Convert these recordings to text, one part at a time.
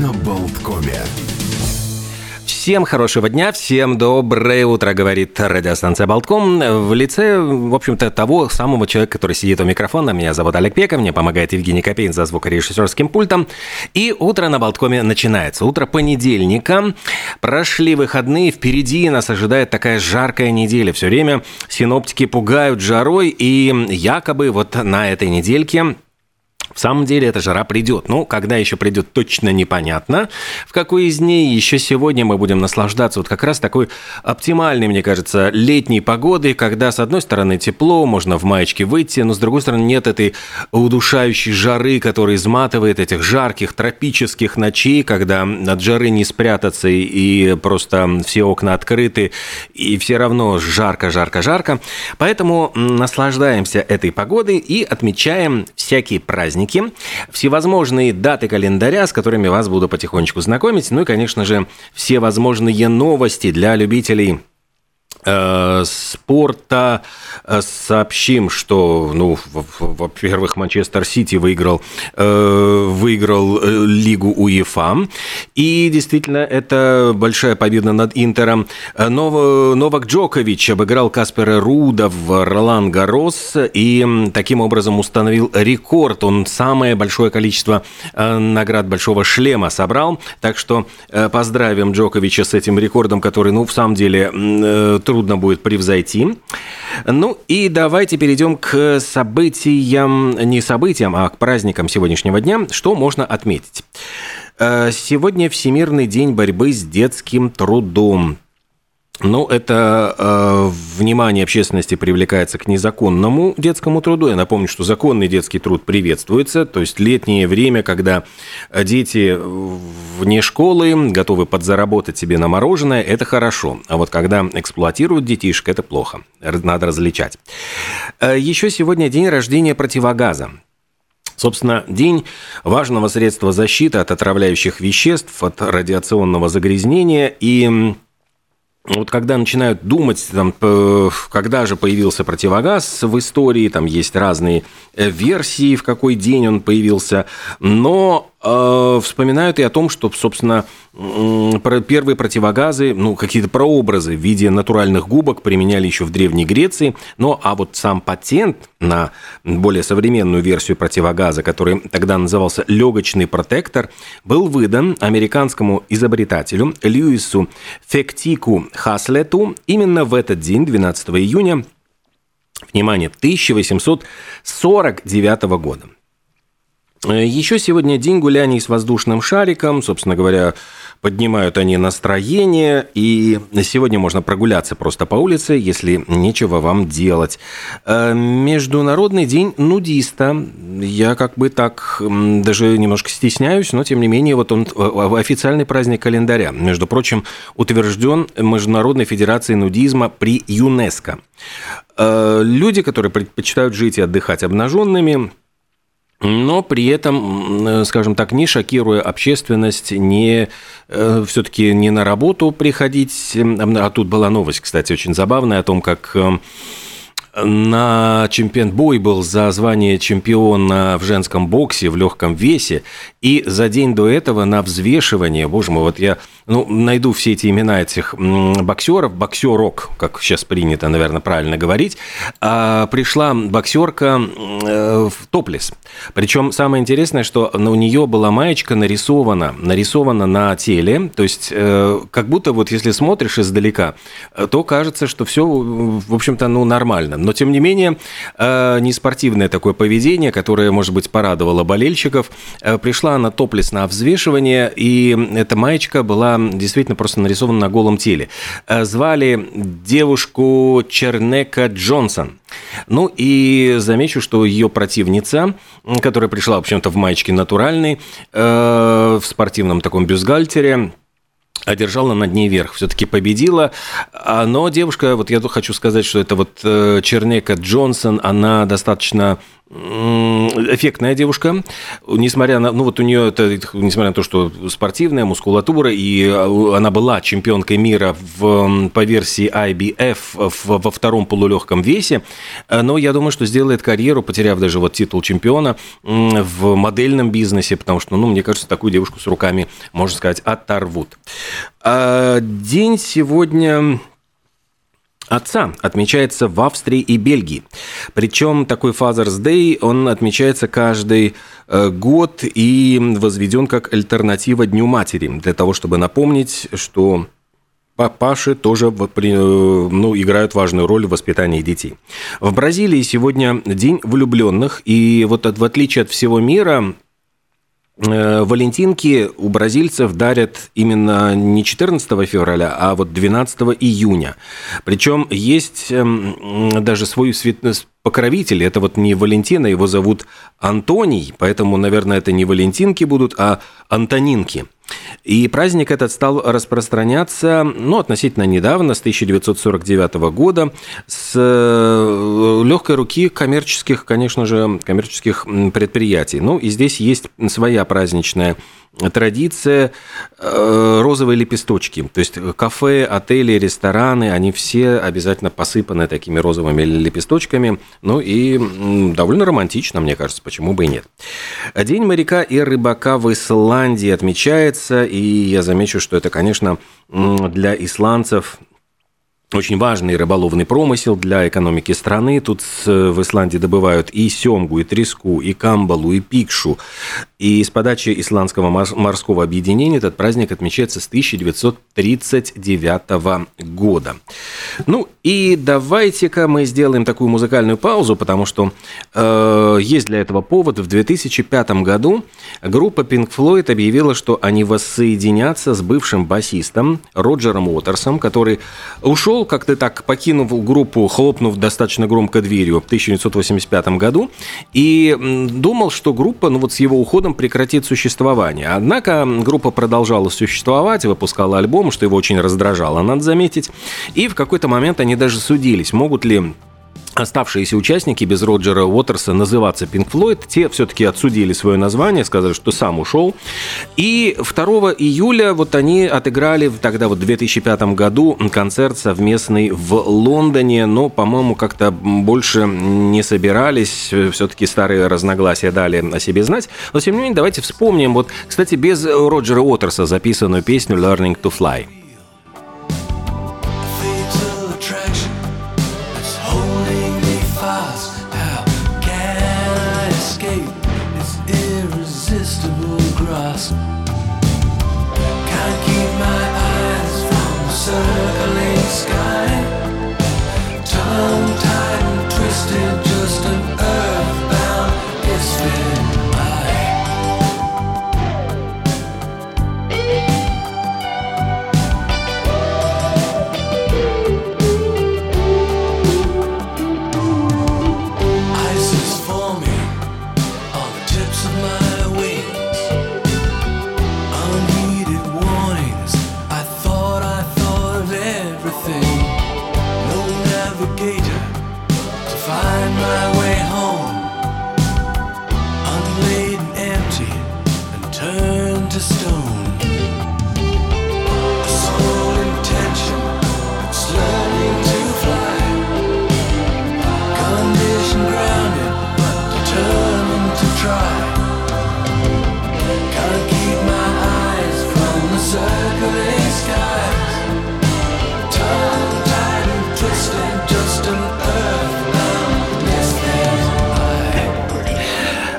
на Болткоме. Всем хорошего дня, всем доброе утро, говорит радиостанция Болтком. В лице, в общем-то, того самого человека, который сидит у микрофона. Меня зовут Олег Пеков, мне помогает Евгений Копейн за звукорежиссерским пультом. И утро на Болткоме начинается. Утро понедельника. Прошли выходные, впереди нас ожидает такая жаркая неделя. Все время синоптики пугают жарой, и якобы вот на этой недельке в самом деле эта жара придет. Ну, когда еще придет, точно непонятно. В какой из дней еще сегодня мы будем наслаждаться вот как раз такой оптимальной, мне кажется, летней погодой, когда, с одной стороны, тепло, можно в маечке выйти, но, с другой стороны, нет этой удушающей жары, которая изматывает этих жарких тропических ночей, когда от жары не спрятаться и просто все окна открыты, и все равно жарко, жарко, жарко. Поэтому наслаждаемся этой погодой и отмечаем всякие праздники праздники, всевозможные даты календаря, с которыми вас буду потихонечку знакомить, ну и, конечно же, все возможные новости для любителей спорта э, сообщим, что, ну, во-первых, Манчестер Сити выиграл, э, выиграл лигу УЕФА, и действительно это большая победа над Интером. Новак Джокович обыграл Каспера Руда в Ролан Гарос и таким образом установил рекорд. Он самое большое количество наград Большого шлема собрал, так что поздравим Джоковича с этим рекордом, который, ну, в самом деле, трудно трудно будет превзойти. Ну и давайте перейдем к событиям, не событиям, а к праздникам сегодняшнего дня. Что можно отметить? Э, сегодня Всемирный день борьбы с детским трудом. Ну, это э, внимание общественности привлекается к незаконному детскому труду. Я напомню, что законный детский труд приветствуется, то есть летнее время, когда дети вне школы готовы подзаработать себе на мороженое, это хорошо. А вот когда эксплуатируют детишек, это плохо. Надо различать. Э, еще сегодня день рождения противогаза. Собственно, день важного средства защиты от отравляющих веществ, от радиационного загрязнения и вот когда начинают думать, там, когда же появился противогаз в истории, там есть разные э, версии, в какой день он появился, но вспоминают и о том, что, собственно, первые противогазы, ну, какие-то прообразы в виде натуральных губок применяли еще в Древней Греции. Но, а вот сам патент на более современную версию противогаза, который тогда назывался легочный протектор, был выдан американскому изобретателю Льюису Фектику Хаслету именно в этот день, 12 июня, внимание, 1849 года. Э, Еще сегодня день гуляний с воздушным шариком. Собственно говоря, поднимают они настроение. И сегодня можно прогуляться просто по улице, если нечего вам делать. Э, Международный день нудиста. Я как бы так даже немножко стесняюсь, но тем не менее вот он э, официальный праздник календаря. Между прочим, утвержден Международной Федерацией нудизма при ЮНЕСКО. Люди, которые предпочитают жить и отдыхать обнаженными, но при этом, скажем так, не шокируя общественность, не э, все-таки не на работу приходить. А тут была новость, кстати, очень забавная о том, как э, на чемпионат бой был за звание чемпиона в женском боксе в легком весе, и за день до этого на взвешивание, боже мой, вот я ну, найду все эти имена этих боксеров, боксерок, как сейчас принято, наверное, правильно говорить, а пришла боксерка э, в топлес. Причем самое интересное, что у нее была маечка нарисована, нарисована на теле, то есть э, как будто вот если смотришь издалека, то кажется, что все, в общем-то, ну, нормально. Но, тем не менее, э, неспортивное такое поведение, которое, может быть, порадовало болельщиков, пришла на топлес на взвешивание, и эта маечка была действительно просто нарисована на голом теле. Э, звали девушку Чернека Джонсон. Ну и замечу, что ее противница, которая пришла, в общем-то, в маечке натуральной, э, в спортивном таком бюстгальтере, одержала над ней верх, все-таки победила. Но девушка, вот я хочу сказать, что это вот э, Чернека Джонсон, она достаточно эффектная девушка, несмотря на, ну вот у нее это, несмотря на то, что спортивная мускулатура, и она была чемпионкой мира в, по версии IBF в, во втором полулегком весе, но я думаю, что сделает карьеру, потеряв даже вот титул чемпиона в модельном бизнесе, потому что, ну, мне кажется, такую девушку с руками, можно сказать, оторвут. А день сегодня Отца отмечается в Австрии и Бельгии. Причем такой Father's Day, он отмечается каждый э, год и возведен как альтернатива Дню Матери, для того, чтобы напомнить, что папаши тоже ну, играют важную роль в воспитании детей. В Бразилии сегодня День влюбленных, и вот в отличие от всего мира, Э, валентинки у бразильцев дарят именно не 14 февраля, а вот 12 июня. Причем есть эм, даже свой покровитель. Это вот не Валентина, его зовут Антоний, поэтому, наверное, это не Валентинки будут, а Антонинки. И праздник этот стал распространяться, ну, относительно недавно, с 1949 года, с э, легкой руки коммерческих, конечно же, коммерческих предприятий. Ну, и здесь есть своя праздничная традиция э, розовые лепесточки. То есть кафе, отели, рестораны, они все обязательно посыпаны такими розовыми лепесточками. Ну и довольно романтично, мне кажется, почему бы и нет. День моряка и рыбака в Исландии отмечается, и я замечу, что это, конечно, для исландцев очень важный рыболовный промысел для экономики страны. Тут в Исландии добывают и семгу, и треску, и камбалу, и пикшу. И с подачи Исландского морского объединения этот праздник отмечается с 1939 года. Ну и давайте-ка мы сделаем такую музыкальную паузу, потому что э, есть для этого повод. В 2005 году группа Pink Floyd объявила, что они воссоединятся с бывшим басистом Роджером Уотерсом, который ушел, как то так, покинув группу, хлопнув достаточно громко дверью в 1985 году, и думал, что группа, ну вот с его уходом, годом прекратит существование. Однако группа продолжала существовать, выпускала альбом, что его очень раздражало, надо заметить. И в какой-то момент они даже судились, могут ли оставшиеся участники без Роджера Уотерса называться Pink Floyd, те все-таки отсудили свое название, сказали, что сам ушел. И 2 июля вот они отыграли тогда вот в 2005 году концерт совместный в Лондоне, но, по-моему, как-то больше не собирались, все-таки старые разногласия дали о себе знать. Но, тем не менее, давайте вспомним, вот, кстати, без Роджера Уотерса записанную песню «Learning to Fly». us.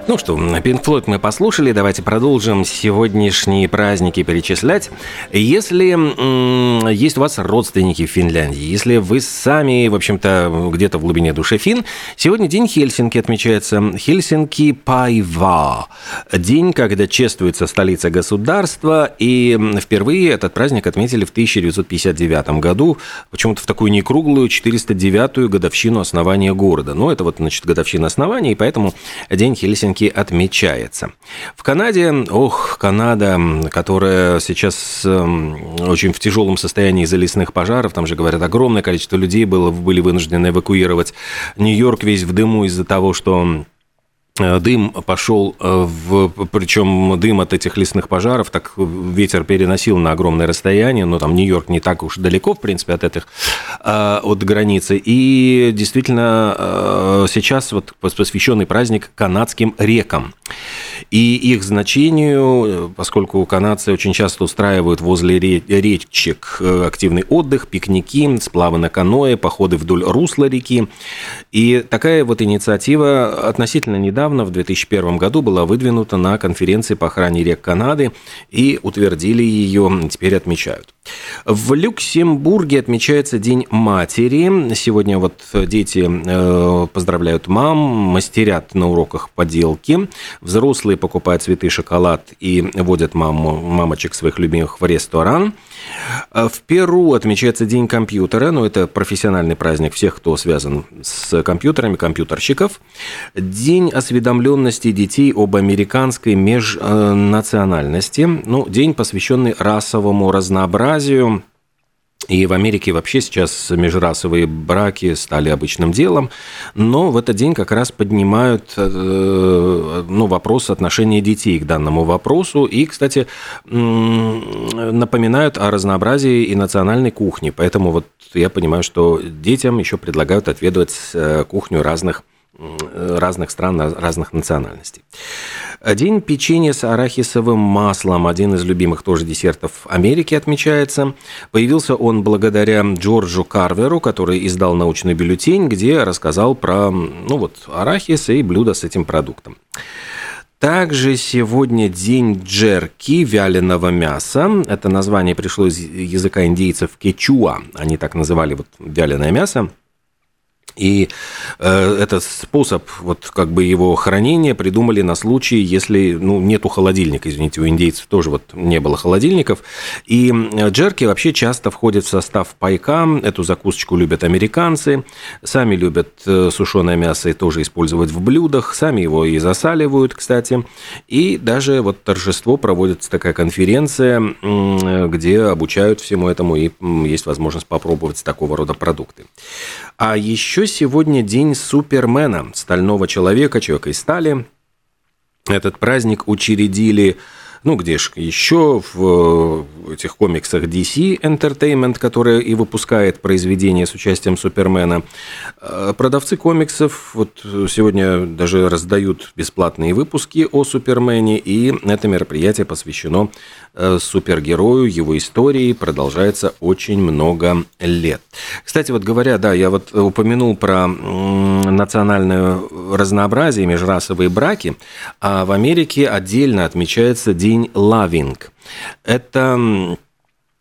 Ну что, Pink Floyd мы послушали, давайте продолжим сегодняшние праздники перечислять. Если есть у вас родственники в Финляндии, если вы сами, в общем-то, где-то в глубине души фин, сегодня день Хельсинки отмечается. Хельсинки Пайва. День, когда чествуется столица государства, и впервые этот праздник отметили в 1959 году, почему-то в такую некруглую 409-ю годовщину основания города. Ну, это вот, значит, годовщина основания, и поэтому день Хельсинки отмечается. В Канаде, ох, Канада, которая сейчас эм, очень в тяжелом состоянии из-за лесных пожаров, там же, говорят, огромное количество людей было, были вынуждены эвакуировать. Нью-Йорк весь в дыму из-за того, что дым пошел, э, в, причем дым от этих лесных пожаров, так ветер переносил на огромное расстояние, но там Нью-Йорк не так уж далеко, в принципе, от этих, э, от границы. И действительно, сейчас вот посвященный праздник канадским рекам и их значению, поскольку канадцы очень часто устраивают возле речек активный отдых, пикники, сплавы на каное, походы вдоль русла реки. И такая вот инициатива относительно недавно, в 2001 году, была выдвинута на конференции по охране рек Канады и утвердили ее, теперь отмечают. В Люксембурге отмечается День матери. Сегодня вот дети э, поздравляют мам, мастерят на уроках поделки. Взрослые покупают цветы, шоколад и водят маму, мамочек своих любимых в ресторан. В Перу отмечается День компьютера, но ну, это профессиональный праздник всех, кто связан с компьютерами, компьютерщиков. День осведомленности детей об американской межнациональности. Ну, день, посвященный расовому разнообразию, и в Америке вообще сейчас межрасовые браки стали обычным делом, но в этот день как раз поднимают э, ну, вопрос отношения детей к данному вопросу и, кстати, напоминают о разнообразии и национальной кухне. Поэтому вот я понимаю, что детям еще предлагают отведывать э, кухню разных разных стран, разных национальностей. День печенья с арахисовым маслом, один из любимых тоже десертов Америки, отмечается. Появился он благодаря Джорджу Карверу, который издал научный бюллетень, где рассказал про ну вот, арахис и блюда с этим продуктом. Также сегодня день джерки, вяленого мяса. Это название пришло из языка индейцев кечуа. Они так называли вот вяленое мясо. И э, этот способ вот как бы его хранения придумали на случай, если ну, нету холодильника, извините, у индейцев тоже вот не было холодильников. И джерки вообще часто входят в состав пайка, эту закусочку любят американцы, сами любят э, сушеное мясо и тоже использовать в блюдах, сами его и засаливают, кстати. И даже вот торжество проводится такая конференция, где обучают всему этому и есть возможность попробовать такого рода продукты. А еще сегодня день Супермена, стального человека, человека из стали. Этот праздник учредили ну, где же еще в этих комиксах DC Entertainment, которая и выпускает произведения с участием Супермена. Э, продавцы комиксов вот сегодня даже раздают бесплатные выпуски о Супермене, и это мероприятие посвящено э, супергерою, его истории, продолжается очень много лет. Кстати, вот говоря, да, я вот упомянул про национальное разнообразие, межрасовые браки, а в Америке отдельно отмечается День день Loving. Это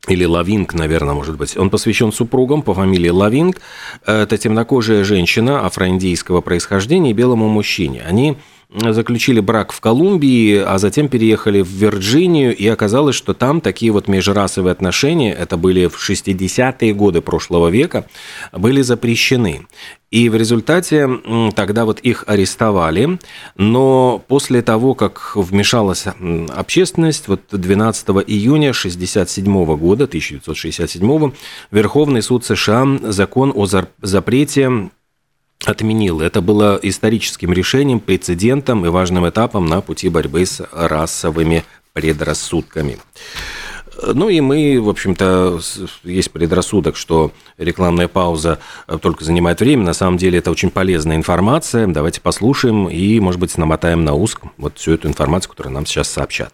или Loving, наверное, может быть. Он посвящен супругам по фамилии Loving. Это темнокожая женщина афроиндийского происхождения и белому мужчине. Они заключили брак в Колумбии, а затем переехали в Вирджинию, и оказалось, что там такие вот межрасовые отношения, это были в 60-е годы прошлого века, были запрещены. И в результате тогда вот их арестовали, но после того, как вмешалась общественность, вот 12 июня 1967 года, 1967 Верховный суд США закон о запрете отменил. Это было историческим решением, прецедентом и важным этапом на пути борьбы с расовыми предрассудками. Ну и мы, в общем-то, есть предрассудок, что рекламная пауза только занимает время. На самом деле это очень полезная информация. Давайте послушаем и, может быть, намотаем на узк вот всю эту информацию, которую нам сейчас сообщат.